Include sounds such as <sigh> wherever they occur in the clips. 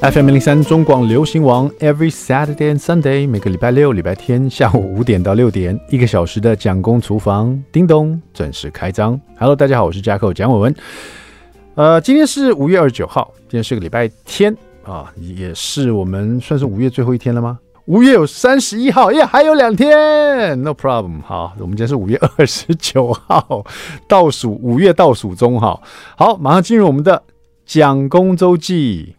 FM 零三中广流行王，Every Saturday and Sunday，每个礼拜六、礼拜天下午五点到六点，一个小时的蒋公厨房，叮咚准时开张。Hello，大家好，我是 Jacko 蒋伟文。呃，今天是五月二十九号，今天是个礼拜天啊，也是我们算是五月最后一天了吗？五月有三十一号，耶，还有两天，No problem。好，我们今天是五月二十九号，倒数五月倒数中哈。好，马上进入我们的蒋公周记。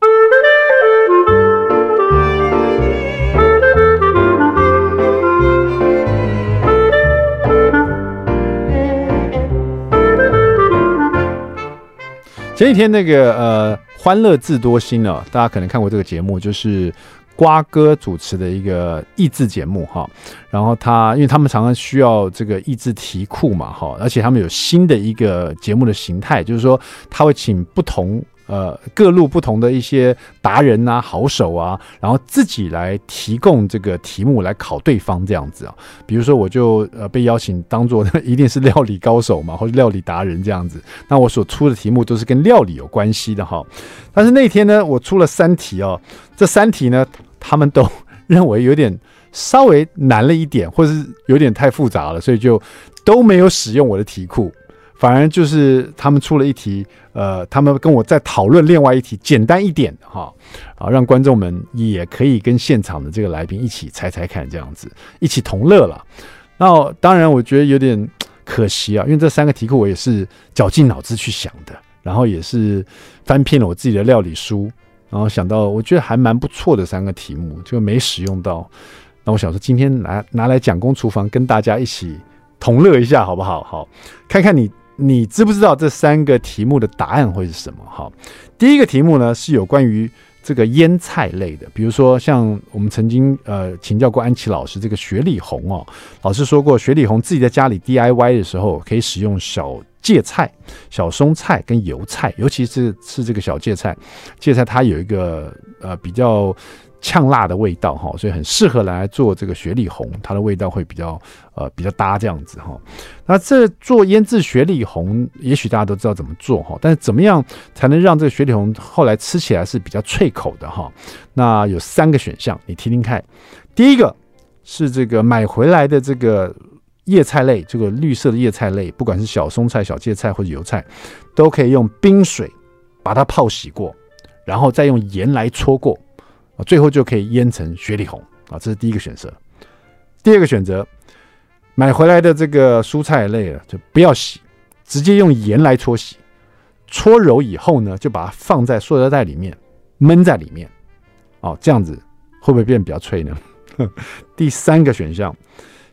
前几天那个呃，欢乐智多星哦，大家可能看过这个节目，就是瓜哥主持的一个益智节目哈。然后他，因为他们常常需要这个益智题库嘛哈，而且他们有新的一个节目的形态，就是说他会请不同。呃，各路不同的一些达人啊、好手啊，然后自己来提供这个题目来考对方这样子啊。比如说，我就呃被邀请当做 <laughs> 一定是料理高手嘛，或者料理达人这样子。那我所出的题目都是跟料理有关系的哈。但是那天呢，我出了三题哦，这三题呢，他们都认为有点稍微难了一点，或是有点太复杂了，所以就都没有使用我的题库。反而就是他们出了一题，呃，他们跟我在讨论另外一题，简单一点哈，啊，让观众们也可以跟现场的这个来宾一起猜猜看，这样子一起同乐了。那当然，我觉得有点可惜啊，因为这三个题库我也是绞尽脑汁去想的，然后也是翻遍了我自己的料理书，然后想到我觉得还蛮不错的三个题目，就没使用到。那我想说，今天拿拿来蒋公厨房跟大家一起同乐一下，好不好？好，看看你。你知不知道这三个题目的答案会是什么？哈，第一个题目呢是有关于这个腌菜类的，比如说像我们曾经呃请教过安琪老师这个雪里红哦，老师说过雪里红自己在家里 DIY 的时候可以使用小芥菜、小松菜跟油菜，尤其是是这个小芥菜，芥菜它有一个呃比较。呛辣的味道哈，所以很适合来做这个雪里红，它的味道会比较呃比较搭这样子哈。那这做腌制雪里红，也许大家都知道怎么做哈，但是怎么样才能让这个雪里红后来吃起来是比较脆口的哈？那有三个选项，你听听看。第一个是这个买回来的这个叶菜类，这个绿色的叶菜类，不管是小松菜、小芥菜或者油菜，都可以用冰水把它泡洗过，然后再用盐来搓过。最后就可以腌成雪里红啊，这是第一个选择。第二个选择，买回来的这个蔬菜类啊，就不要洗，直接用盐来搓洗，搓揉以后呢，就把它放在塑料袋里面闷在里面。哦，这样子会不会变比较脆呢？<laughs> 第三个选项，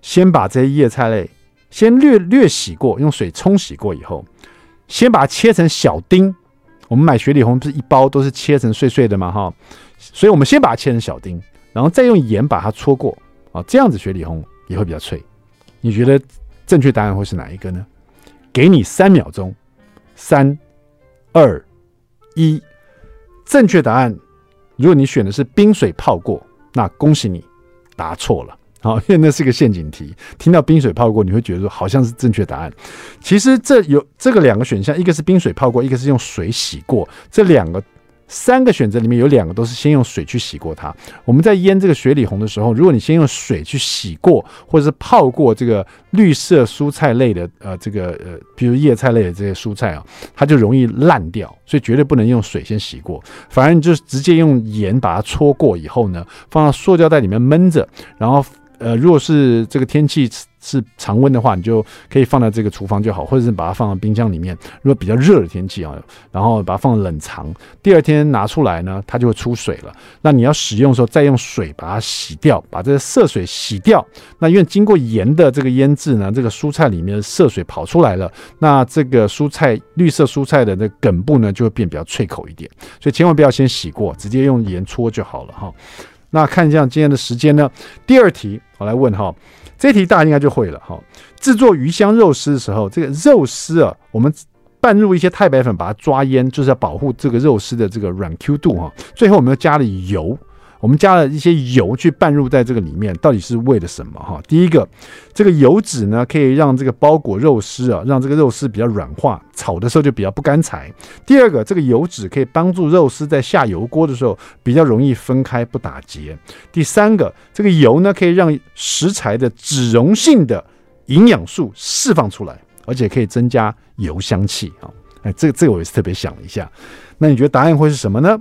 先把这些叶菜类先略略洗过，用水冲洗过以后，先把它切成小丁。我们买雪里红不是一包都是切成碎碎的嘛？哈。所以，我们先把它切成小丁，然后再用盐把它搓过啊，这样子雪里红也会比较脆。你觉得正确答案会是哪一个呢？给你三秒钟，三、二、一，正确答案，如果你选的是冰水泡过，那恭喜你答错了。好，因为那是个陷阱题。听到冰水泡过，你会觉得说好像是正确答案。其实这有这个两个选项，一个是冰水泡过，一个是用水洗过，这两个。三个选择里面有两个都是先用水去洗过它。我们在腌这个雪里红的时候，如果你先用水去洗过，或者是泡过这个绿色蔬菜类的，呃，这个呃，比如叶菜类的这些蔬菜啊，它就容易烂掉，所以绝对不能用水先洗过。反而你就直接用盐把它搓过以后呢，放到塑胶袋里面闷着，然后。呃，如果是这个天气是常温的话，你就可以放在这个厨房就好，或者是把它放到冰箱里面。如果比较热的天气啊，然后把它放冷藏，第二天拿出来呢，它就会出水了。那你要使用的时候，再用水把它洗掉，把这个涩水洗掉。那因为经过盐的这个腌制呢，这个蔬菜里面的涩水跑出来了，那这个蔬菜绿色蔬菜的那梗部呢，就会变比较脆口一点。所以千万不要先洗过，直接用盐搓就好了哈。那看一下今天的时间呢？第二题，我来问哈，这题大家应该就会了哈。制作鱼香肉丝的时候，这个肉丝啊，我们拌入一些太白粉，把它抓腌，就是要保护这个肉丝的这个软 Q 度哈。最后我们又加了油我们加了一些油去拌入在这个里面，到底是为了什么？哈，第一个，这个油脂呢可以让这个包裹肉丝啊，让这个肉丝比较软化，炒的时候就比较不干柴。第二个，这个油脂可以帮助肉丝在下油锅的时候比较容易分开不打结。第三个，这个油呢可以让食材的脂溶性的营养素释放出来，而且可以增加油香气啊。哎，这个这个我也是特别想了一下。那你觉得答案会是什么呢？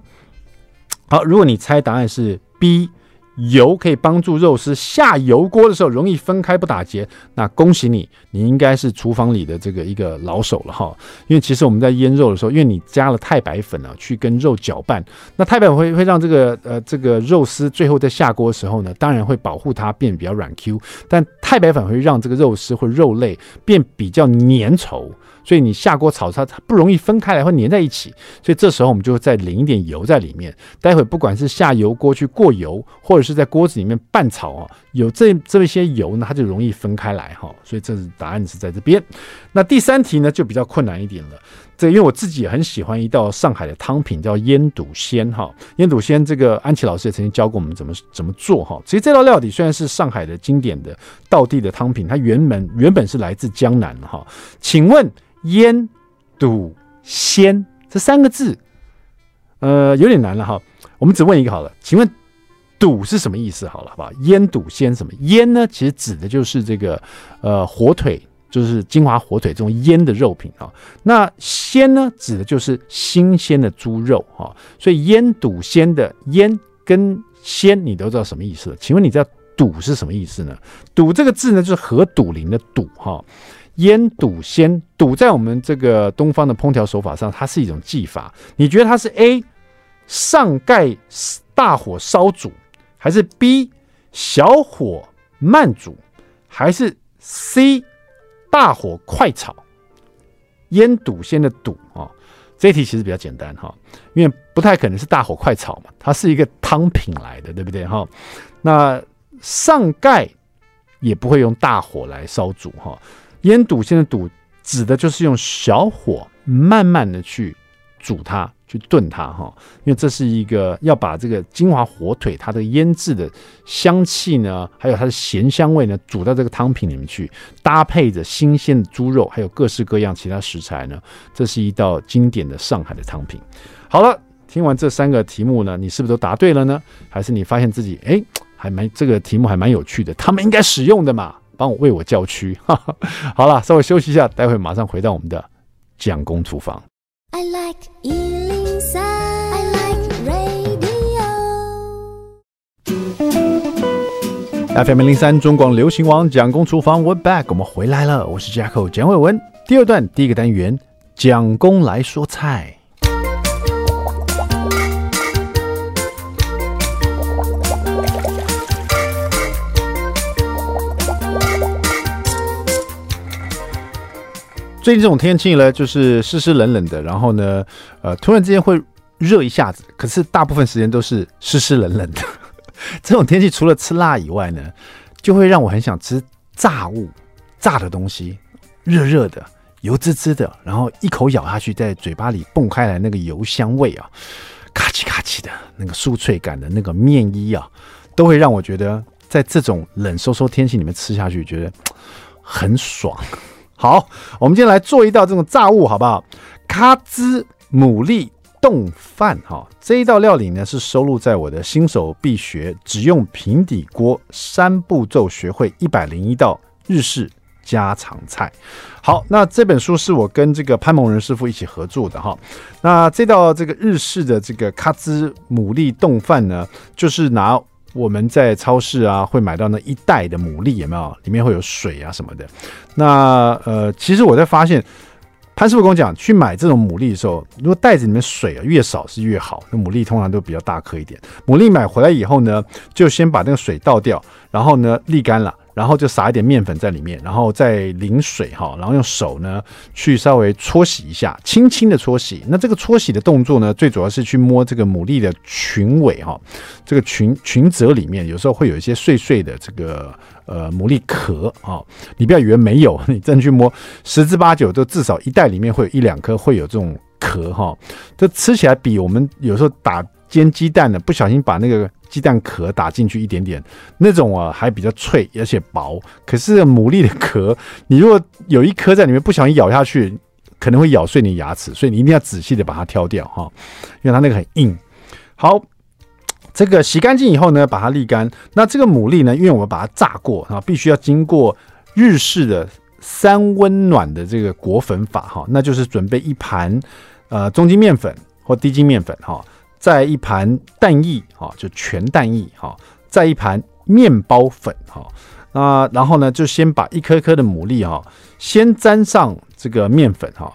好，如果你猜答案是 B，油可以帮助肉丝下油锅的时候容易分开不打结，那恭喜你，你应该是厨房里的这个一个老手了哈。因为其实我们在腌肉的时候，因为你加了太白粉啊，去跟肉搅拌，那太白粉会会让这个呃这个肉丝最后在下锅的时候呢，当然会保护它变比较软 Q，但太白粉会让这个肉丝或肉类变比较粘稠。所以你下锅炒它，它不容易分开来，会粘在一起。所以这时候我们就再淋一点油在里面。待会不管是下油锅去过油，或者是在锅子里面拌炒啊，有这这些油呢，它就容易分开来哈。所以这是答案是在这边。那第三题呢就比较困难一点了。这因为我自己也很喜欢一道上海的汤品叫腌笃鲜哈。腌笃鲜这个安琪老师也曾经教过我们怎么怎么做哈。其实这道料理虽然是上海的经典的道地的汤品，它原本原本是来自江南哈。请问？腌笃鲜这三个字，呃，有点难了哈。我们只问一个好了，请问“笃”是什么意思？好了，好不好？腌笃鲜什么？腌呢，其实指的就是这个呃火腿，就是金华火腿这种腌的肉品啊。那鲜呢，指的就是新鲜的猪肉哈。所以腌笃鲜的腌跟鲜，你都知道什么意思了？请问你知道“笃”是什么意思呢？“笃”这个字呢，就是河笃林的“笃”哈。腌笃鲜，笃在我们这个东方的烹调手法上，它是一种技法。你觉得它是 A 上盖大火烧煮，还是 B 小火慢煮，还是 C 大火快炒？腌笃鲜的笃啊，这题其实比较简单哈，因为不太可能是大火快炒嘛，它是一个汤品来的，对不对哈？那上盖也不会用大火来烧煮哈。腌笃鲜的笃指的就是用小火慢慢的去煮它，去炖它哈，因为这是一个要把这个金华火腿它的腌制的香气呢，还有它的咸香味呢，煮到这个汤品里面去，搭配着新鲜的猪肉，还有各式各样其他食材呢，这是一道经典的上海的汤品。好了，听完这三个题目呢，你是不是都答对了呢？还是你发现自己哎，还蛮这个题目还蛮有趣的，他们应该使用的嘛？帮我为我叫屈，<laughs> 好了，稍微休息一下，待会马上回到我们的蒋公厨房。I like 103, FM 零三中广流行王蒋公厨房，We're back，我们回来了，我是 Jacko 蒋伟文。第二段第一个单元，蒋公来说菜。最近这种天气呢，就是湿湿冷冷的，然后呢，呃，突然之间会热一下子，可是大部分时间都是湿湿冷冷的。<laughs> 这种天气除了吃辣以外呢，就会让我很想吃炸物、炸的东西，热热的、油滋滋的，然后一口咬下去，在嘴巴里蹦开来那个油香味啊，咔叽咔叽的那个酥脆感的那个面衣啊，都会让我觉得在这种冷飕飕天气里面吃下去，觉得很爽。好，我们今天来做一道这种炸物，好不好？咖滋牡蛎冻饭，哈，这一道料理呢是收录在我的新手必学，只用平底锅三步骤学会一百零一道日式家常菜。好，那这本书是我跟这个潘蒙仁师傅一起合作的，哈。那这道这个日式的这个咖滋牡蛎冻饭呢，就是拿。我们在超市啊会买到那一袋的牡蛎，有没有？里面会有水啊什么的。那呃，其实我在发现，潘师傅跟我讲，去买这种牡蛎的时候，如果袋子里面水啊越少是越好。那牡蛎通常都比较大颗一点。牡蛎买回来以后呢，就先把那个水倒掉，然后呢沥干了。然后就撒一点面粉在里面，然后再淋水哈，然后用手呢去稍微搓洗一下，轻轻的搓洗。那这个搓洗的动作呢，最主要是去摸这个牡蛎的裙尾哈，这个裙裙褶里面有时候会有一些碎碎的这个呃牡蛎壳啊，你不要以为没有，<laughs> 你真去摸，十之八九都至少一袋里面会有一两颗会有这种壳哈，这吃起来比我们有时候打煎鸡蛋呢，不小心把那个鸡蛋壳打进去一点点，那种啊还比较脆而且薄。可是牡蛎的壳，你如果有一颗在里面，不小心咬下去，可能会咬碎你牙齿，所以你一定要仔细的把它挑掉哈，因为它那个很硬。好，这个洗干净以后呢，把它沥干。那这个牡蛎呢，因为我们把它炸过啊，必须要经过日式的三温暖的这个裹粉法哈，那就是准备一盘呃中筋面粉或低筋面粉哈。再一盘蛋液，哈，就全蛋液，哈，再一盘面包粉，哈，那然后呢，就先把一颗颗的牡蛎，哈，先沾上这个面粉，哈，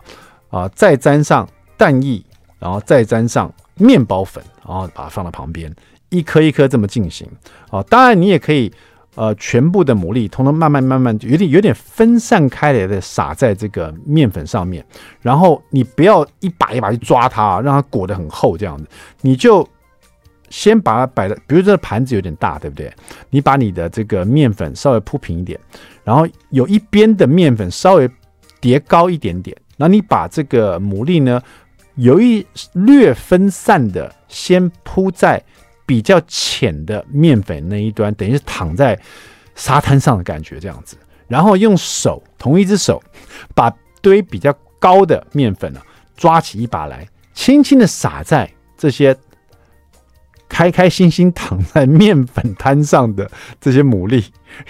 啊，再沾上蛋液，然后再沾上面包粉，然后把它放到旁边，一颗一颗这么进行，啊，当然你也可以。呃，全部的牡蛎通通慢慢慢慢有点有点分散开来的撒在这个面粉上面，然后你不要一把一把去抓它，让它裹得很厚这样子，你就先把它摆的，比如这个盘子有点大，对不对？你把你的这个面粉稍微铺平一点，然后有一边的面粉稍微叠高一点点，然后你把这个牡蛎呢，有一略分散的先铺在。比较浅的面粉那一端，等于是躺在沙滩上的感觉这样子，然后用手，同一只手，把堆比较高的面粉呢，抓起一把来，轻轻的撒在这些开开心心躺在面粉摊上的这些牡蛎，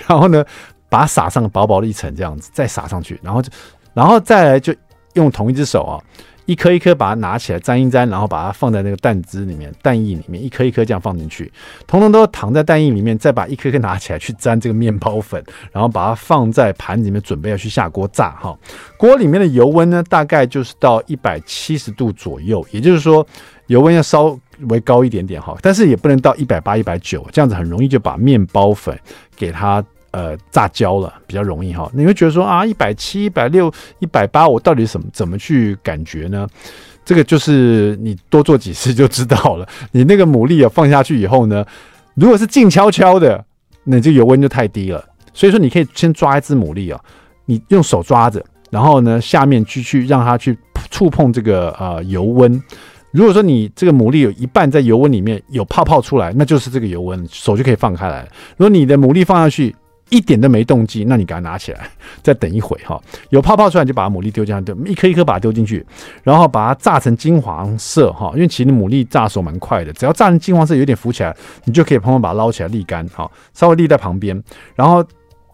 然后呢，把它撒上薄薄的一层这样子，再撒上去，然后就，然后再来就用同一只手啊。一颗一颗把它拿起来沾一沾，然后把它放在那个蛋汁里面、蛋液里面，一颗一颗这样放进去，统统都躺在蛋液里面，再把一颗颗拿起来去沾这个面包粉，然后把它放在盘子里面，准备要去下锅炸哈。锅里面的油温呢，大概就是到一百七十度左右，也就是说油温要稍微高一点点哈，但是也不能到一百八、一百九，这样子很容易就把面包粉给它。呃，炸焦了比较容易哈，你会觉得说啊，一百七、一百六、一百八，我到底怎么怎么去感觉呢？这个就是你多做几次就知道了。<laughs> 你那个牡蛎啊放下去以后呢，如果是静悄悄的，那这油温就太低了。所以说，你可以先抓一只牡蛎啊，你用手抓着，然后呢，下面去去让它去触碰这个呃油温。如果说你这个牡蛎有一半在油温里面有泡泡出来，那就是这个油温，手就可以放开来。如果你的牡蛎放下去，一点都没动静，那你给它拿起来，<laughs> 再等一会哈，有泡泡出来就把牡蛎丢进去，一颗一颗把它丢进去，然后把它炸成金黄色哈，因为其实牡蛎炸熟蛮快的，只要炸成金黄色有点浮起来，你就可以帮忙把它捞起来沥干哈，稍微沥在旁边，然后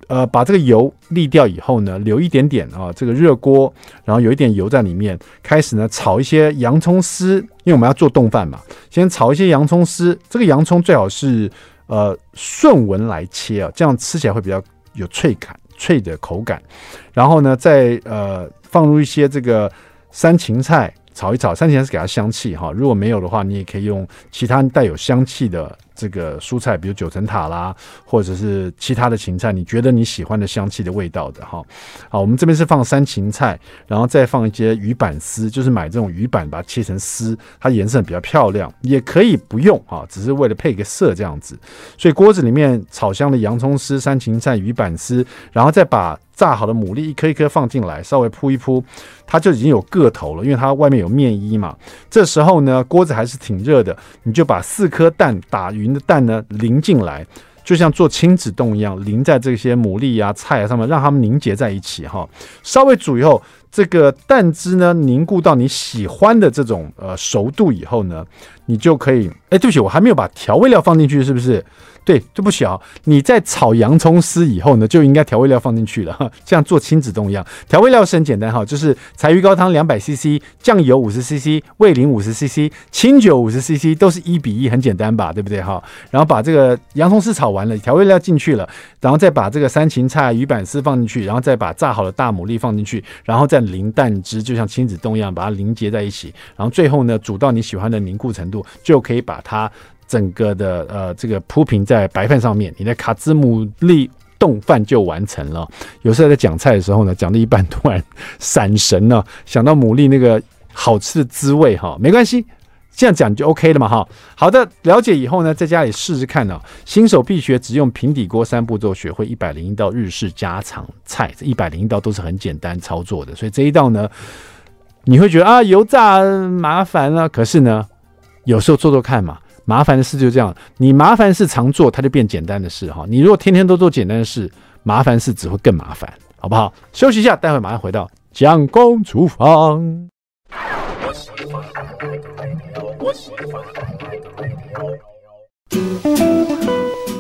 呃把这个油沥掉以后呢，留一点点啊这个热锅，然后有一点油在里面，开始呢炒一些洋葱丝，因为我们要做冻饭嘛，先炒一些洋葱丝，这个洋葱最好是。呃，顺纹来切啊，这样吃起来会比较有脆感、脆的口感。然后呢，再呃放入一些这个山芹菜炒一炒，山芹菜是给它香气哈。如果没有的话，你也可以用其他带有香气的。这个蔬菜，比如九层塔啦，或者是其他的芹菜，你觉得你喜欢的香气的味道的哈。好，我们这边是放三芹菜，然后再放一些鱼板丝，就是买这种鱼板，把它切成丝，它颜色比较漂亮。也可以不用哈，只是为了配个色这样子。所以锅子里面炒香的洋葱丝、三芹菜、鱼板丝，然后再把。炸好的牡蛎一颗一颗放进来，稍微铺一铺，它就已经有个头了，因为它外面有面衣嘛。这时候呢，锅子还是挺热的，你就把四颗蛋打匀的蛋呢淋进来，就像做亲子冻一样，淋在这些牡蛎啊、菜啊上面，让它们凝结在一起哈。稍微煮以后，这个蛋汁呢凝固到你喜欢的这种呃熟度以后呢，你就可以。哎，对不起，我还没有把调味料放进去，是不是？对，对不起啊，你在炒洋葱丝以后呢，就应该调味料放进去了，哈，这样做亲子冻一样。调味料是很简单哈，就是柴鱼高汤两百 CC，酱油五十 CC，味淋五十 CC，清酒五十 CC，都是一比一，很简单吧，对不对哈？然后把这个洋葱丝炒完了，调味料进去了，然后再把这个三芹菜、鱼板丝放进去，然后再把炸好的大牡蛎放进去，然后再淋蛋汁，就像亲子冻一样，把它凝结在一起，然后最后呢，煮到你喜欢的凝固程度，就可以把它。整个的呃，这个铺平在白饭上面，你的卡兹牡蛎冻饭就完成了。有时候在讲菜的时候呢，讲到一半突然闪神了，想到牡蛎那个好吃的滋味哈，没关系，这样讲就 OK 了嘛哈。好的，了解以后呢，在家里试试看呢。新手必学，只用平底锅三步骤学会一百零一道日式家常菜，这一百零一道都是很简单操作的，所以这一道呢，你会觉得啊油炸麻烦了，可是呢，有时候做做看嘛。麻烦的事就这样，你麻烦事常做，它就变简单的事哈。你如果天天都做简单的事，麻烦事只会更麻烦，好不好？休息一下，待会马上回到蒋公厨房。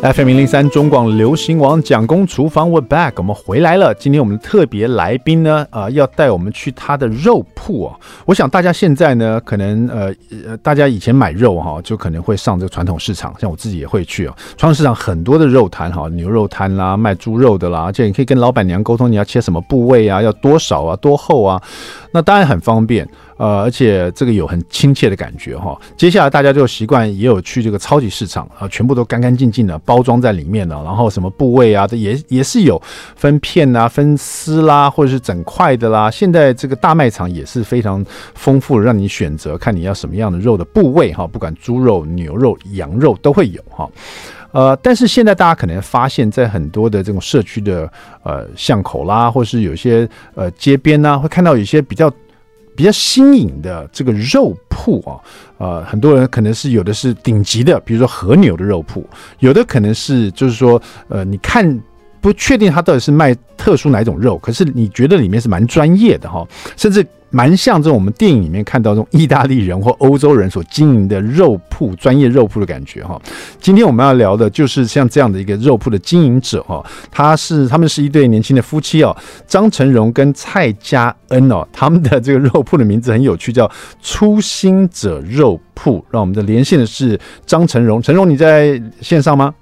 FM 零零三中广流行网蒋公厨房，We're back，我们回来了。今天我们的特别来宾呢，呃，要带我们去他的肉铺啊。我想大家现在呢，可能呃呃，大家以前买肉哈，就可能会上这个传统市场，像我自己也会去啊。传统市场很多的肉摊哈，牛肉摊啦，卖猪肉的啦，而且你可以跟老板娘沟通，你要切什么部位啊，要多少啊，多厚啊，那当然很方便。呃，而且这个有很亲切的感觉哈。接下来大家就习惯也有去这个超级市场啊，全部都干干净净的包装在里面了，然后什么部位啊，这也也是有分片啊、分丝啦，或者是整块的啦。现在这个大卖场也是非常丰富，让你选择看你要什么样的肉的部位哈，不管猪肉、牛肉、羊肉都会有哈。呃，但是现在大家可能发现，在很多的这种社区的呃巷口啦，或是有些呃街边呢，会看到有些比较。比较新颖的这个肉铺啊，呃，很多人可能是有的是顶级的，比如说和牛的肉铺，有的可能是就是说，呃，你看不确定它到底是卖特殊哪一种肉，可是你觉得里面是蛮专业的哈，甚至。蛮像这种我们电影里面看到这种意大利人或欧洲人所经营的肉铺、专业肉铺的感觉哈。今天我们要聊的就是像这样的一个肉铺的经营者哈，他是他们是一对年轻的夫妻哦，张成荣跟蔡佳恩哦，他们的这个肉铺的名字很有趣，叫初心者肉铺。让我们的连线的是张成荣，成荣你在线上吗？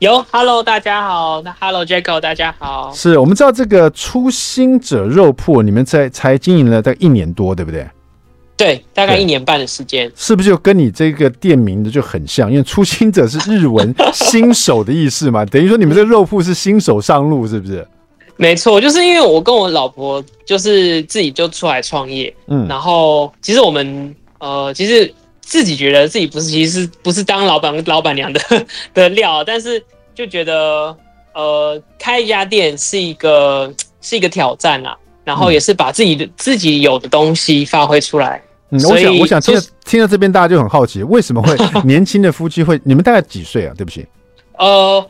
有，Hello，大家好，那 Hello，Jacko，大家好。是我们知道这个初心者肉铺，你们在才经营了大概一年多，对不对？对，大概一年半的时间。是不是就跟你这个店名的就很像？因为初心者是日文新手的意思嘛，等于说你们这个肉铺是新手上路，是不是？没错，就是因为我跟我老婆就是自己就出来创业，嗯，然后其实我们呃，其实。自己觉得自己不是，其实不是当老板、老板娘的 <laughs> 的料，但是就觉得，呃，开一家店是一个是一个挑战啊，然后也是把自己的、嗯、自己有的东西发挥出来。嗯，我想，我想听听到这边，大家就很好奇，为什么会 <laughs> 年轻的夫妻会？你们大概几岁啊？对不起，呃，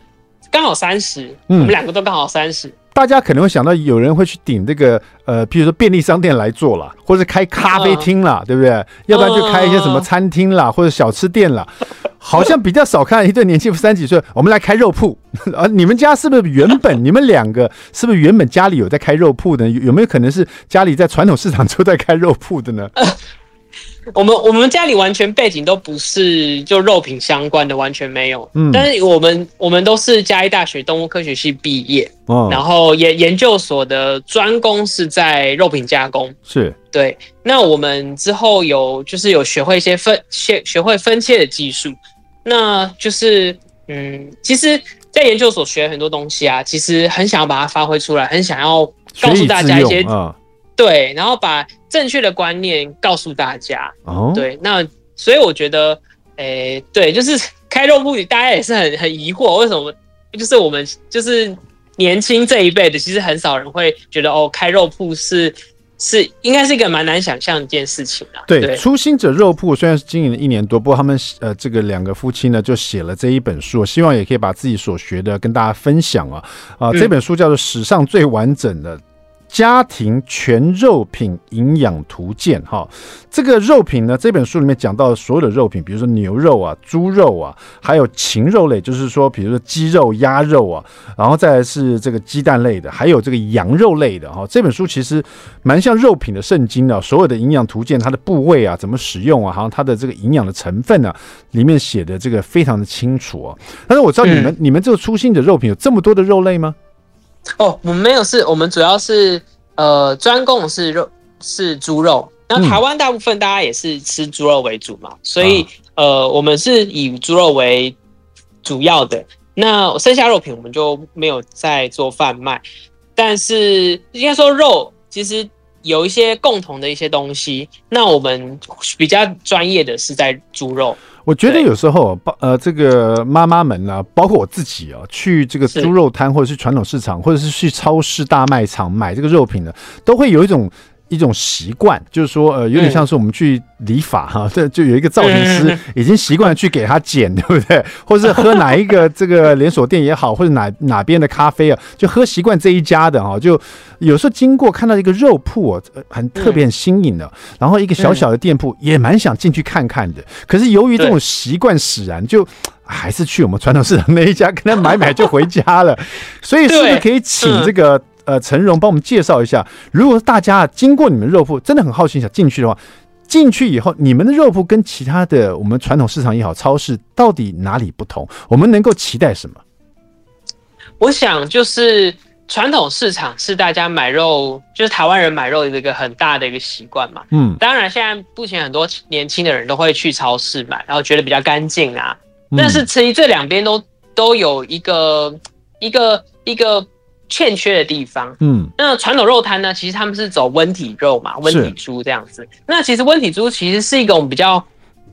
刚好三十，我们两个都刚好三十。大家可能会想到有人会去顶这个呃，比如说便利商店来做了，或者开咖啡厅啦，对不对？要不然就开一些什么餐厅啦，或者小吃店啦。好像比较少看一对年轻夫三几岁，<laughs> 我们来开肉铺。<laughs> 啊，你们家是不是原本 <laughs> 你们两个是不是原本家里有在开肉铺的？有没有可能是家里在传统市场就在开肉铺的呢？我们我们家里完全背景都不是就肉品相关的，完全没有。嗯，但是我们我们都是嘉义大学动物科学系毕业，哦，然后研研究所的专攻是在肉品加工。是，对。那我们之后有就是有学会一些分学学会分切的技术，那就是嗯，其实，在研究所学很多东西啊，其实很想要把它发挥出来，很想要告诉大家一些。对，然后把正确的观念告诉大家。哦，对，那所以我觉得，诶，对，就是 <laughs> 开肉铺，大家也是很很疑惑，为什么？就是我们就是年轻这一辈的，其实很少人会觉得哦，开肉铺是是应该是一个蛮难想象一件事情啊。对，对初心者肉铺虽然是经营了一年多，不过他们呃这个两个夫妻呢就写了这一本书，希望也可以把自己所学的跟大家分享啊啊、呃，这本书叫做《史上最完整的》。家庭全肉品营养图鉴，哈，这个肉品呢，这本书里面讲到的所有的肉品，比如说牛肉啊、猪肉啊，还有禽肉类，就是说，比如说鸡肉、鸭肉啊，然后再来是这个鸡蛋类的，还有这个羊肉类的，哈，这本书其实蛮像肉品的圣经的，所有的营养图鉴，它的部位啊，怎么使用啊，好像它的这个营养的成分啊，里面写的这个非常的清楚啊。但是我知道你们、嗯、你们这个初心的肉品有这么多的肉类吗？哦，我们没有，是我们主要是呃专供是肉是猪肉，那台湾大部分大家也是吃猪肉为主嘛，嗯、所以呃我们是以猪肉为主要的，那剩下肉品我们就没有在做贩卖，但是应该说肉其实有一些共同的一些东西，那我们比较专业的是在猪肉。我觉得有时候，包呃，这个妈妈们啊，包括我自己啊，去这个猪肉摊或者是传统市场，或者是去超市大卖场买这个肉品呢，都会有一种一种习惯，就是说，呃，有点像是我们去理发哈，这、嗯、就有一个造型师已经习惯去给他剪，对不对？或者是喝哪一个这个连锁店也好，或者哪哪边的咖啡啊，就喝习惯这一家的哈，就有时候经过看到一个肉铺，很特别很新颖的，嗯、然后一个小小的店铺也蛮想进去看看的，可是由于这种习惯使然，就还是去我们传统市场那一家跟他买买就回家了，所以是不是可以请这个？呃，陈荣帮我们介绍一下，如果大家经过你们肉铺，真的很好奇想进去的话，进去以后，你们的肉铺跟其他的我们传统市场也好，超市到底哪里不同？我们能够期待什么？我想就是传统市场是大家买肉，就是台湾人买肉的一个很大的一个习惯嘛。嗯，当然现在目前很多年轻的人都会去超市买，然后觉得比较干净啊。嗯、但是其实这两边都都有一个一个一个。欠缺的地方，嗯，那传统肉摊呢？其实他们是走温体肉嘛，温体猪这样子。那其实温体猪其实是一种比较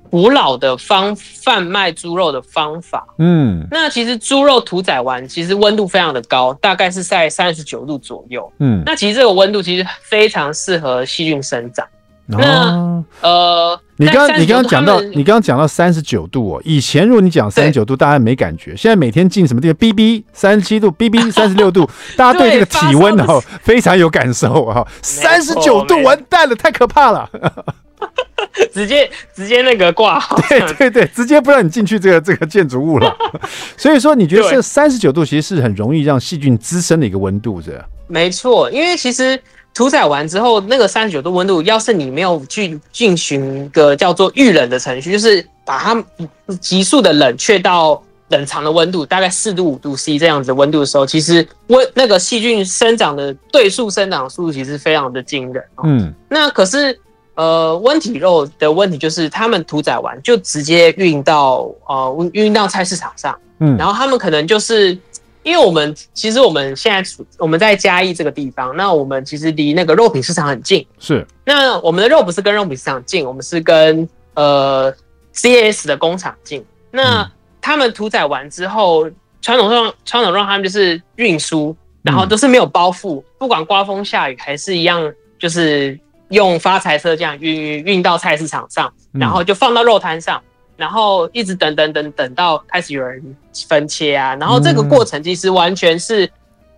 古老的方贩卖猪肉的方法，嗯。那其实猪肉屠宰完，其实温度非常的高，大概是在三十九度左右，嗯。那其实这个温度其实非常适合细菌生长。那、哦、呃，你刚你刚刚讲到你刚刚讲到三十九度哦，以前如果你讲三十九度，大家没感觉，现在每天进什么地方，B B 三十七度，B B 三十六度，<laughs> 大家对这个体温哦非常有感受啊，三十九度完蛋了，太可怕了，<laughs> 直接直接那个挂号，对对对，直接不让你进去这个这个建筑物了，<laughs> 所以说你觉得这三十九度其实是很容易让细菌滋生的一个温度，是？没错，因为其实。屠宰完之后，那个三十九度温度，要是你没有去进行一个叫做预冷的程序，就是把它急速的冷却到冷藏的温度，大概四度五度 C 这样子的温度的时候，其实温那个细菌生长的对数生长速度其实非常的惊人。嗯，那可是呃温体肉的问题就是，他们屠宰完就直接运到呃运到菜市场上，嗯，然后他们可能就是。因为我们其实我们现在我们在嘉义这个地方，那我们其实离那个肉品市场很近。是，那我们的肉不是跟肉品市场近，我们是跟呃 CS 的工厂近。那他们屠宰完之后，传统上传统肉他们就是运输，然后都是没有包覆，不管刮风下雨还是一样，就是用发财车这样运运到菜市场上，然后就放到肉摊上。然后一直等等等等到开始有人分切啊，然后这个过程其实完全是，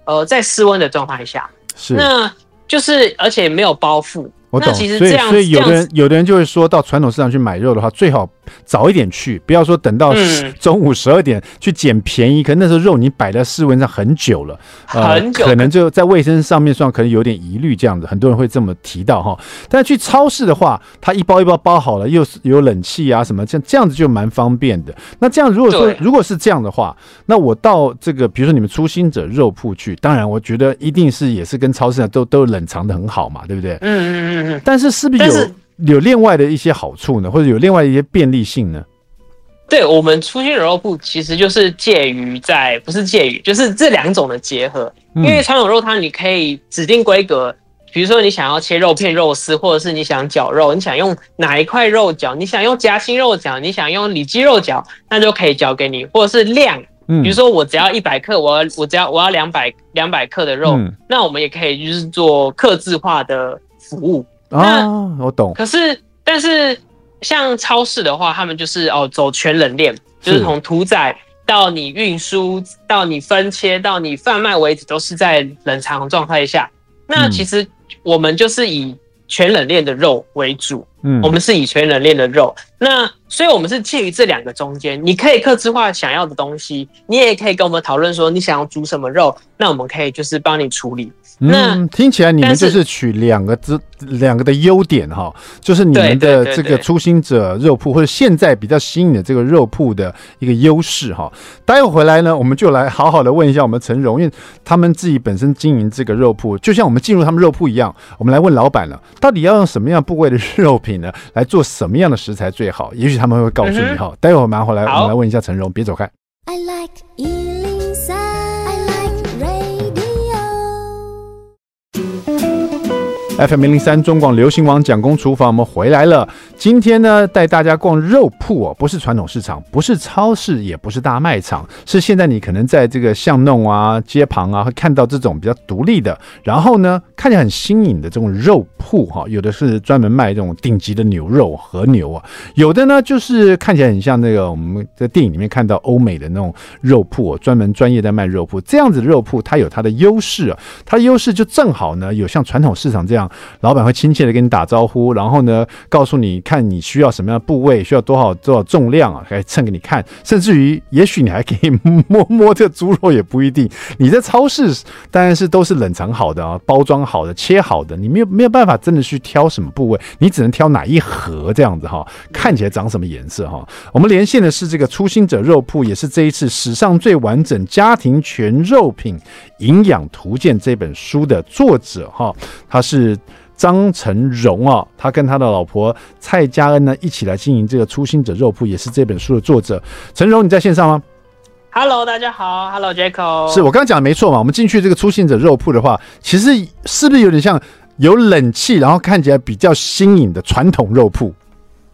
呃，在室温的状态下，是，那就是而且没有包覆。我懂，其实这样，所以所以有的人有的人就会说到传统市场去买肉的话，最好早一点去，不要说等到中午十二点去捡便宜，嗯、可能那时候肉你摆在室温上很久了，很久，呃，可能就在卫生上面上可能有点疑虑，这样子很多人会这么提到哈。但是去超市的话，它一包一包包好了，又是有冷气啊什么，这样这样子就蛮方便的。那这样如果说如果是这样的话，那我到这个比如说你们初心者肉铺去，当然我觉得一定是也是跟超市上都都冷藏的很好嘛，对不对？嗯嗯嗯。但是是不是有有另外的一些好处呢？或者有另外一些便利性呢？对，我们初心肉铺其实就是介于在，不是介于，就是这两种的结合。因为传统肉汤你可以指定规格，比如说你想要切肉片、肉丝，或者是你想绞肉，你想用哪一块肉绞，你想用夹心肉绞，你想用里脊肉绞，那就可以绞给你，或者是量，比如说我只要一百克，我要我只要我要两百两百克的肉，那我们也可以就是做客制化的服务。啊，我懂。可是，但是像超市的话，他们就是哦，走全冷链，就是从屠宰到你运输到你分切到你贩卖为止，都是在冷藏状态下。那其实我们就是以全冷链的肉为主，嗯，我们是以全冷链的肉。那所以我们是介于这两个中间，你可以克制化想要的东西，你也可以跟我们讨论说你想要煮什么肉，那我们可以就是帮你处理。嗯，听起来你们就是取两个之两个的优点哈，就是你们的这个初心者肉铺或者现在比较新颖的这个肉铺的一个优势哈。待会回来呢，我们就来好好的问一下我们陈荣，因为他们自己本身经营这个肉铺，就像我们进入他们肉铺一样，我们来问老板了，到底要用什么样部位的肉品呢？来做什么样的食材最好？也许他们会告诉你哈。待会儿马上回来，我们来问一下陈荣，别走开。I like FM 零零三中广流行网蒋公厨房，我们回来了。今天呢，带大家逛肉铺哦，不是传统市场，不是超市，也不是大卖场，是现在你可能在这个巷弄啊、街旁啊，会看到这种比较独立的，然后呢，看起来很新颖的这种肉铺哈。有的是专门卖这种顶级的牛肉和牛啊，有的呢就是看起来很像那个我们在电影里面看到欧美的那种肉铺，专门专业在卖肉铺。这样子的肉铺它有它的优势啊，它的优势就正好呢，有像传统市场这样。老板会亲切的跟你打招呼，然后呢，告诉你看你需要什么样的部位，需要多少多少重量啊，还称给你看。甚至于，也许你还可以摸摸这猪肉，也不一定。你在超市当然是都是冷藏好的啊，包装好的，切好的，你没有没有办法真的去挑什么部位，你只能挑哪一盒这样子哈，看起来长什么颜色哈。我们连线的是这个初心者肉铺，也是这一次史上最完整家庭全肉品营养图鉴这本书的作者哈，他是。张成荣啊，他跟他的老婆蔡佳恩呢，一起来经营这个初心者肉铺，也是这本书的作者。成荣，你在线上吗？Hello，大家好，Hello Jacko。是我刚刚讲的没错嘛？我们进去这个初心者肉铺的话，其实是不是有点像有冷气，然后看起来比较新颖的传统肉铺？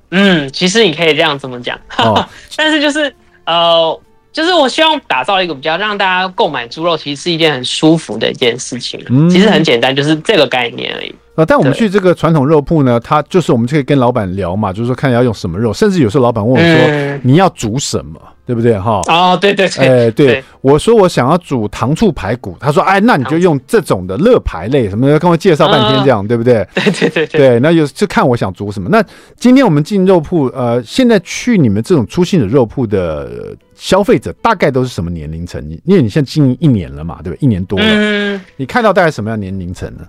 嗯，其实你可以这样这么讲，哦、<laughs> 但是就是呃。就是我希望打造一个比较让大家购买猪肉，其实是一件很舒服的一件事情。嗯，其实很简单，就是这个概念而已。啊，但我们去这个传统肉铺呢，它就是我们就可以跟老板聊嘛，就是说看要用什么肉，甚至有时候老板问我说、嗯、你要煮什么。对不对哈？哦，对对对，哎、欸，对，对我说我想要煮糖醋排骨，他说，哎，那你就用这种的肋排类什么的，跟我介绍半天这样，嗯、对不对？对对对对，对，那就就看我想煮什么。那今天我们进肉铺，呃，现在去你们这种初心的肉铺的消费者，大概都是什么年龄层？因为你现在经营一年了嘛，对不对？一年多了，嗯，你看到大概什么样年龄层呢？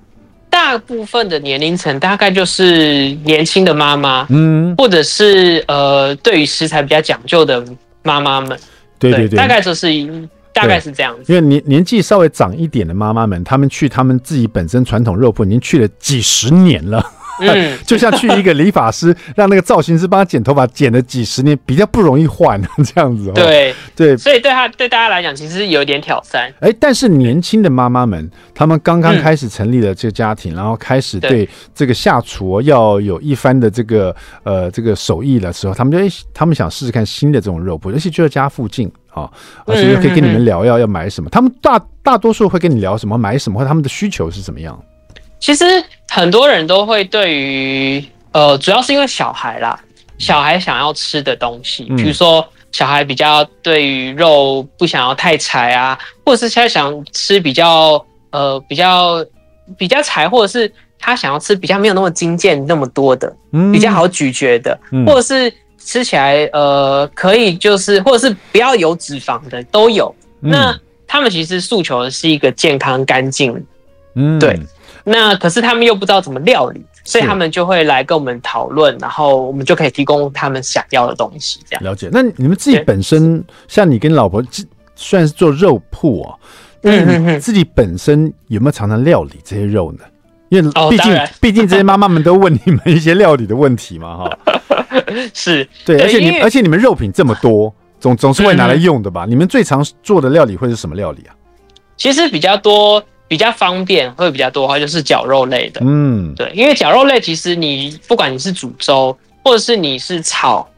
大部分的年龄层大概就是年轻的妈妈，嗯，或者是呃，对于食材比较讲究的。妈妈们，对对对，对，大概就是大概是这样子。因为年年纪稍微长一点的妈妈们，他们去他们自己本身传统肉铺已经去了几十年了。嗯，<laughs> 就像去一个理发师，<laughs> 让那个造型师帮他剪头发，剪了几十年，比较不容易换 <laughs> 这样子。对对，所以对他对大家来讲，其实有点挑战。哎、欸，但是年轻的妈妈们，他们刚刚开始成立了这个家庭，嗯、然后开始对这个下厨要有一番的这个呃这个手艺的时候，他们就哎、欸，他们想试试看新的这种肉铺，而且就在家附近啊，而且又可以跟你们聊要要买什么。他们大大多数会跟你聊什么，买什么，或者他们的需求是怎么样？其实很多人都会对于呃，主要是因为小孩啦，小孩想要吃的东西，比如说小孩比较对于肉不想要太柴啊，或者是他想吃比较呃比较比较柴，或者是他想要吃比较没有那么精简那么多的，比较好咀嚼的，或者是吃起来呃可以就是或者是不要有脂肪的都有。那他们其实诉求的是一个健康干净，嗯，对。那可是他们又不知道怎么料理，所以他们就会来跟我们讨论，然后我们就可以提供他们想要的东西。这样了解。那你们自己本身，像你跟老婆，虽然是做肉铺哦，但你自己本身有没有常常料理这些肉呢？因为毕竟 <laughs> 毕竟这些妈妈们都问你们一些料理的问题嘛，哈。<laughs> 是对，而且你而且你们肉品这么多，总总是会拿来用的吧？你们最常做的料理会是什么料理啊？其实比较多。比较方便会比较多的话，就是绞肉类的。嗯，对，因为绞肉类其实你不管你是煮粥，或者是你是炒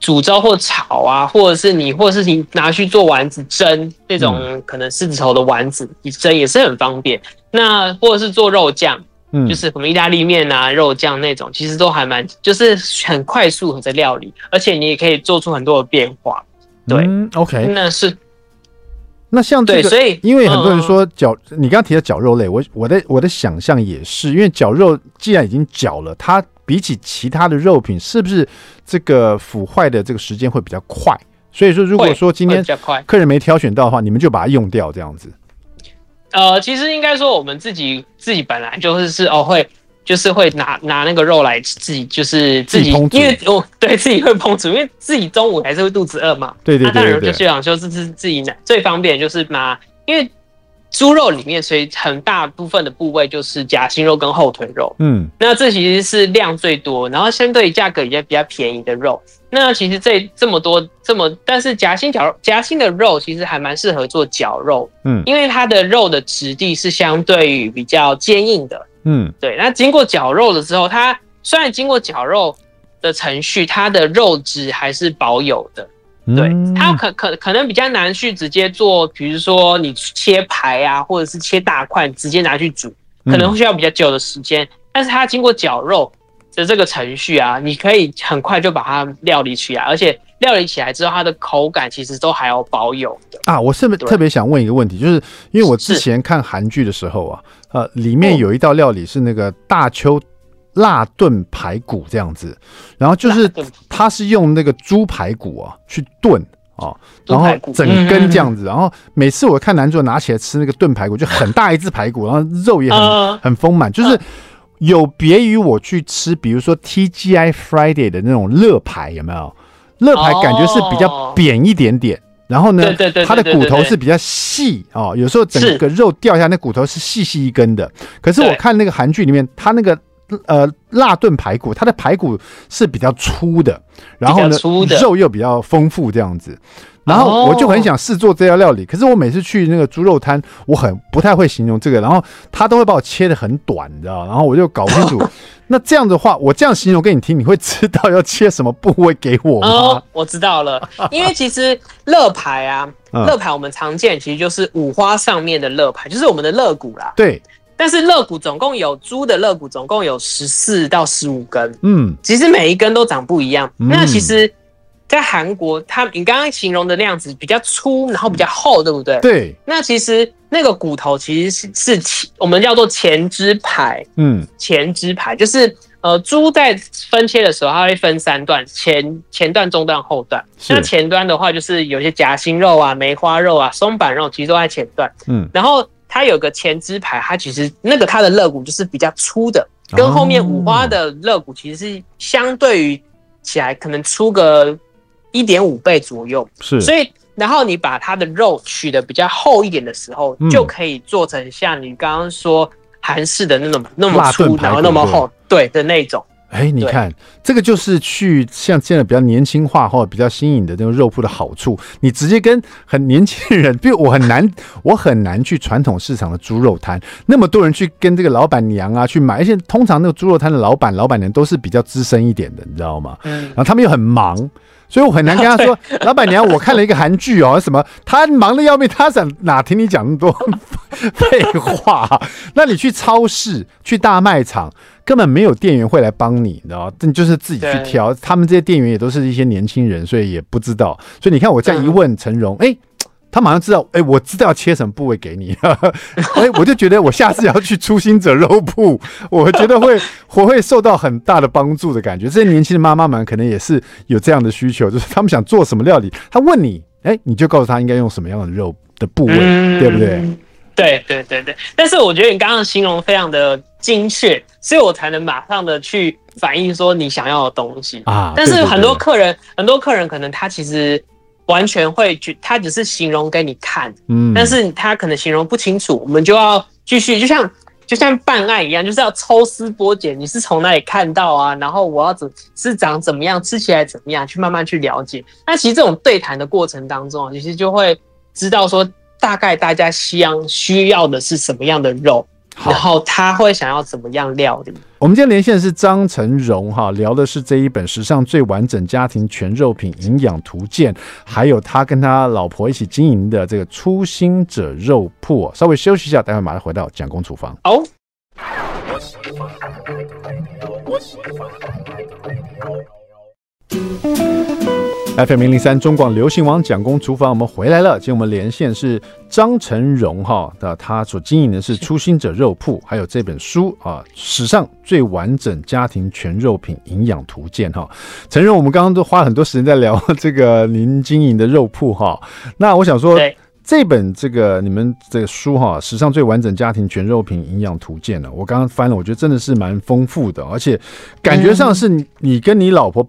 煮粥或炒啊，或者是你或者是你拿去做丸子蒸那种可能狮子头的丸子，你蒸也是很方便。那或者是做肉酱，嗯，就是我们意大利面啊肉酱那种，其实都还蛮就是很快速的料理，而且你也可以做出很多的变化。对，嗯，OK，那是。那像这个，对，所以因为很多人说绞，你刚刚提到绞肉类，我我的我的想象也是，因为绞肉既然已经绞了，它比起其他的肉品，是不是这个腐坏的这个时间会比较快？所以说，如果说今天客人没挑选到的话，你们就把它用掉这样子。呃，其实应该说我们自己自己本来就是是哦会。就是会拿拿那个肉来自己，就是自己，因为我对自己会烹煮，因为自己中午还是会肚子饿嘛。对对对，那当然就想说，是自自己拿最方便，就是拿，因为猪肉里面，所以很大部分的部位就是夹心肉跟后腿肉。嗯，那这其实是量最多，然后相对价格也比较便宜的肉。那其实这这么多这么，但是夹心绞肉夹心的肉其实还蛮适合做绞肉。嗯，因为它的肉的质地是相对于比较坚硬的。嗯，对。那经过绞肉的时候，它虽然经过绞肉的程序，它的肉质还是保有的。对，它可可可能比较难去直接做，比如说你切排啊，或者是切大块直接拿去煮，可能会需要比较久的时间。但是它经过绞肉的这个程序啊，你可以很快就把它料理起来，而且料理起来之后，它的口感其实都还要保有的啊。我是特别想问一个问题，就是因为我之前看韩剧的时候啊，呃，里面有一道料理是那个大邱。辣炖排骨这样子，然后就是它是用那个猪排骨啊去炖哦，然后整根这样子，然后每次我看男主拿起来吃那个炖排骨，就很大一只排骨，然后肉也很很丰满，就是有别于我去吃，比如说 TGI Friday 的那种乐排，有没有？乐排感觉是比较扁一点点，然后呢，它的骨头是比较细哦，有时候整个肉掉下来，那骨头是细细一根的。可是我看那个韩剧里面，它那个。呃，辣炖排骨，它的排骨是比较粗的，然后呢，肉又比较丰富这样子。然后我就很想试做这道料理，可是我每次去那个猪肉摊，我很不太会形容这个，然后他都会把我切的很短，你知道？然后我就搞不清楚。<laughs> 那这样的话，我这样形容给你听，你会知道要切什么部位给我吗？哦，我知道了，因为其实肋排啊，肋排我们常见其实就是五花上面的肋排，就是我们的肋骨啦。对。但是肋骨总共有猪的肋骨总共有十四到十五根，嗯，其实每一根都长不一样。嗯、那其实，在韩国，它你刚刚形容的那样子比较粗，然后比较厚，对不对？对。那其实那个骨头其实是是前我们叫做前肢排，嗯，前肢排就是呃猪在分切的时候，它会分三段，前前段、中段、后段。那前端的话，就是有些夹心肉啊、梅花肉啊、松板肉，其实都在前段，嗯，然后。它有个前肢排，它其实那个它的肋骨就是比较粗的，跟后面五花的肋骨其实是相对于起来可能粗个一点五倍左右。是，所以然后你把它的肉取得比较厚一点的时候，就可以做成像你刚刚说韩式的那种那么粗，然后那么厚，对的那种。哎、欸，你看，这个就是去像现在比较年轻化或者比较新颖的那种肉铺的好处。你直接跟很年轻人，比如我很难，<laughs> 我很难去传统市场的猪肉摊，那么多人去跟这个老板娘啊去买，而且通常那个猪肉摊的老板、老板娘都是比较资深一点的，你知道吗？嗯。然后他们又很忙，所以我很难跟他 <laughs> 说，老板娘，我看了一个韩剧哦，什么，他忙的要命，他想哪听你讲那么多 <laughs> 废话？那你去超市、去大卖场。根本没有店员会来帮你，你知道吗？你就是自己去挑。他们这些店员也都是一些年轻人，所以也不知道。所以你看，我这样一问陈荣，哎、欸，他马上知道，哎、欸，我知道要切什么部位给你。哎、欸，我就觉得我下次要去初心者肉铺，<laughs> 我觉得会我会受到很大的帮助的感觉。这些年轻的妈妈们可能也是有这样的需求，就是他们想做什么料理，他问你，哎、欸，你就告诉他应该用什么样的肉的部位，嗯、对不对？对对对对。但是我觉得你刚刚形容非常的。精确，所以我才能马上的去反映说你想要的东西啊。但是很多客人，很多客人可能他其实完全会去，他只是形容给你看，嗯，但是他可能形容不清楚，我们就要继续，就像就像办案一样，就是要抽丝剥茧，你是从哪里看到啊？然后我要怎是长怎么样，吃起来怎么样，去慢慢去了解。那其实这种对谈的过程当中，其实就会知道说大概大家需要需要的是什么样的肉。然后他会想要怎么样料理？我们今天连线的是张成荣哈，聊的是这一本史上最完整家庭全肉品营养图鉴，还有他跟他老婆一起经营的这个初心者肉铺。稍微休息一下，待会马上回到蒋公厨房。哦。FM 零零三中广流行网蒋公厨房，我们回来了。今天我们连线是张成荣哈的，他所经营的是初心者肉铺，还有这本书啊，史上最完整家庭全肉品营养图鉴哈。成荣，我们刚刚都花了很多时间在聊这个您经营的肉铺哈。那我想说，这本这个你们这个书哈，史上最完整家庭全肉品营养图鉴呢，我刚刚翻了，我觉得真的是蛮丰富的，而且感觉上是你跟你老婆。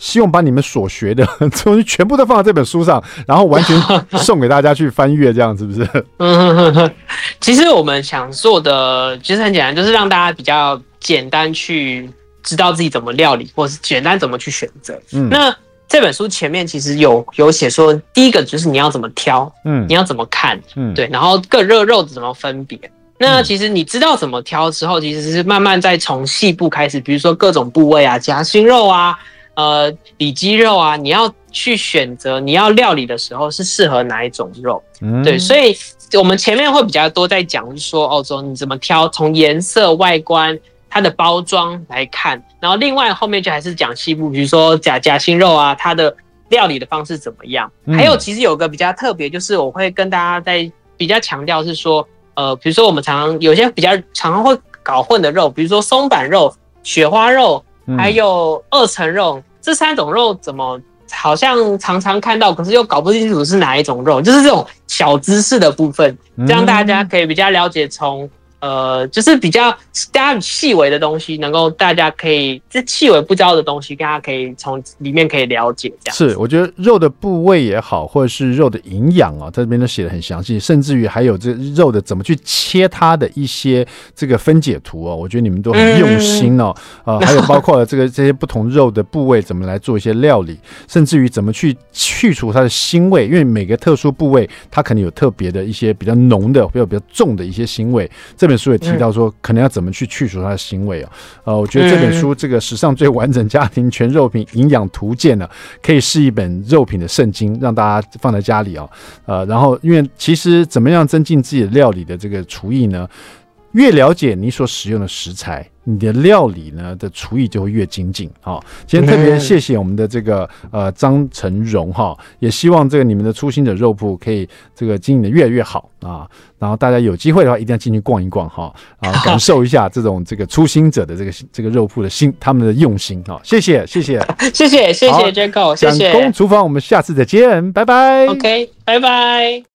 希望把你们所学的 <laughs> 东西全部都放在这本书上，然后完全 <laughs> 送给大家去翻阅，这样是不是？嗯，其实我们想做的其实很简单，就是让大家比较简单去知道自己怎么料理，或是简单怎么去选择。嗯，那这本书前面其实有有写说，第一个就是你要怎么挑，嗯，你要怎么看，嗯，对，然后各热肉怎么分别，那其实你知道怎么挑之后，其实是慢慢再从细部开始，比如说各种部位啊，夹心肉啊，呃，里脊肉啊，你要去选择你要料理的时候是适合哪一种肉。嗯，对，所以我们前面会比较多在讲，就是说澳洲你怎么挑，从颜色、外观、它的包装来看，然后另外后面就还是讲西部，比如说假夹心肉啊，它的。料理的方式怎么样？还有，其实有个比较特别，就是我会跟大家在比较强调是说，呃，比如说我们常常有些比较常常会搞混的肉，比如说松板肉、雪花肉，还有二层肉，这三种肉怎么好像常常看到，可是又搞不清楚是哪一种肉，就是这种小知识的部分，这样大家可以比较了解从。呃，就是比较大家细微的东西，能够大家可以这细微不知道的东西，大家可以从里面可以了解。这样是，我觉得肉的部位也好，或者是肉的营养啊，在这边都写的很详细，甚至于还有这肉的怎么去切它的一些这个分解图哦，我觉得你们都很用心哦。呃，<laughs> 还有包括这个这些不同肉的部位怎么来做一些料理，甚至于怎么去去除它的腥味，因为每个特殊部位它可能有特别的一些比较浓的，或者比较重的一些腥味。这这本书也提到说，可能要怎么去去除它的腥味啊？呃，我觉得这本书这个史上最完整家庭全肉品营养图鉴呢，可以是一本肉品的圣经，让大家放在家里啊。呃，然后因为其实怎么样增进自己的料理的这个厨艺呢？越了解你所使用的食材，你的料理呢的厨艺就会越精进哦！今天特别谢谢我们的这个呃张成荣哈，也希望这个你们的初心者肉铺可以这个经营的越来越好啊！然后大家有机会的话一定要进去逛一逛哈啊，<laughs> 感受一下这种这个初心者的这个这个肉铺的心，他们的用心啊！谢谢谢谢谢谢谢谢 Jaco，谢谢，<laughs> 公厨房，我们下次再见，拜拜。OK，拜拜。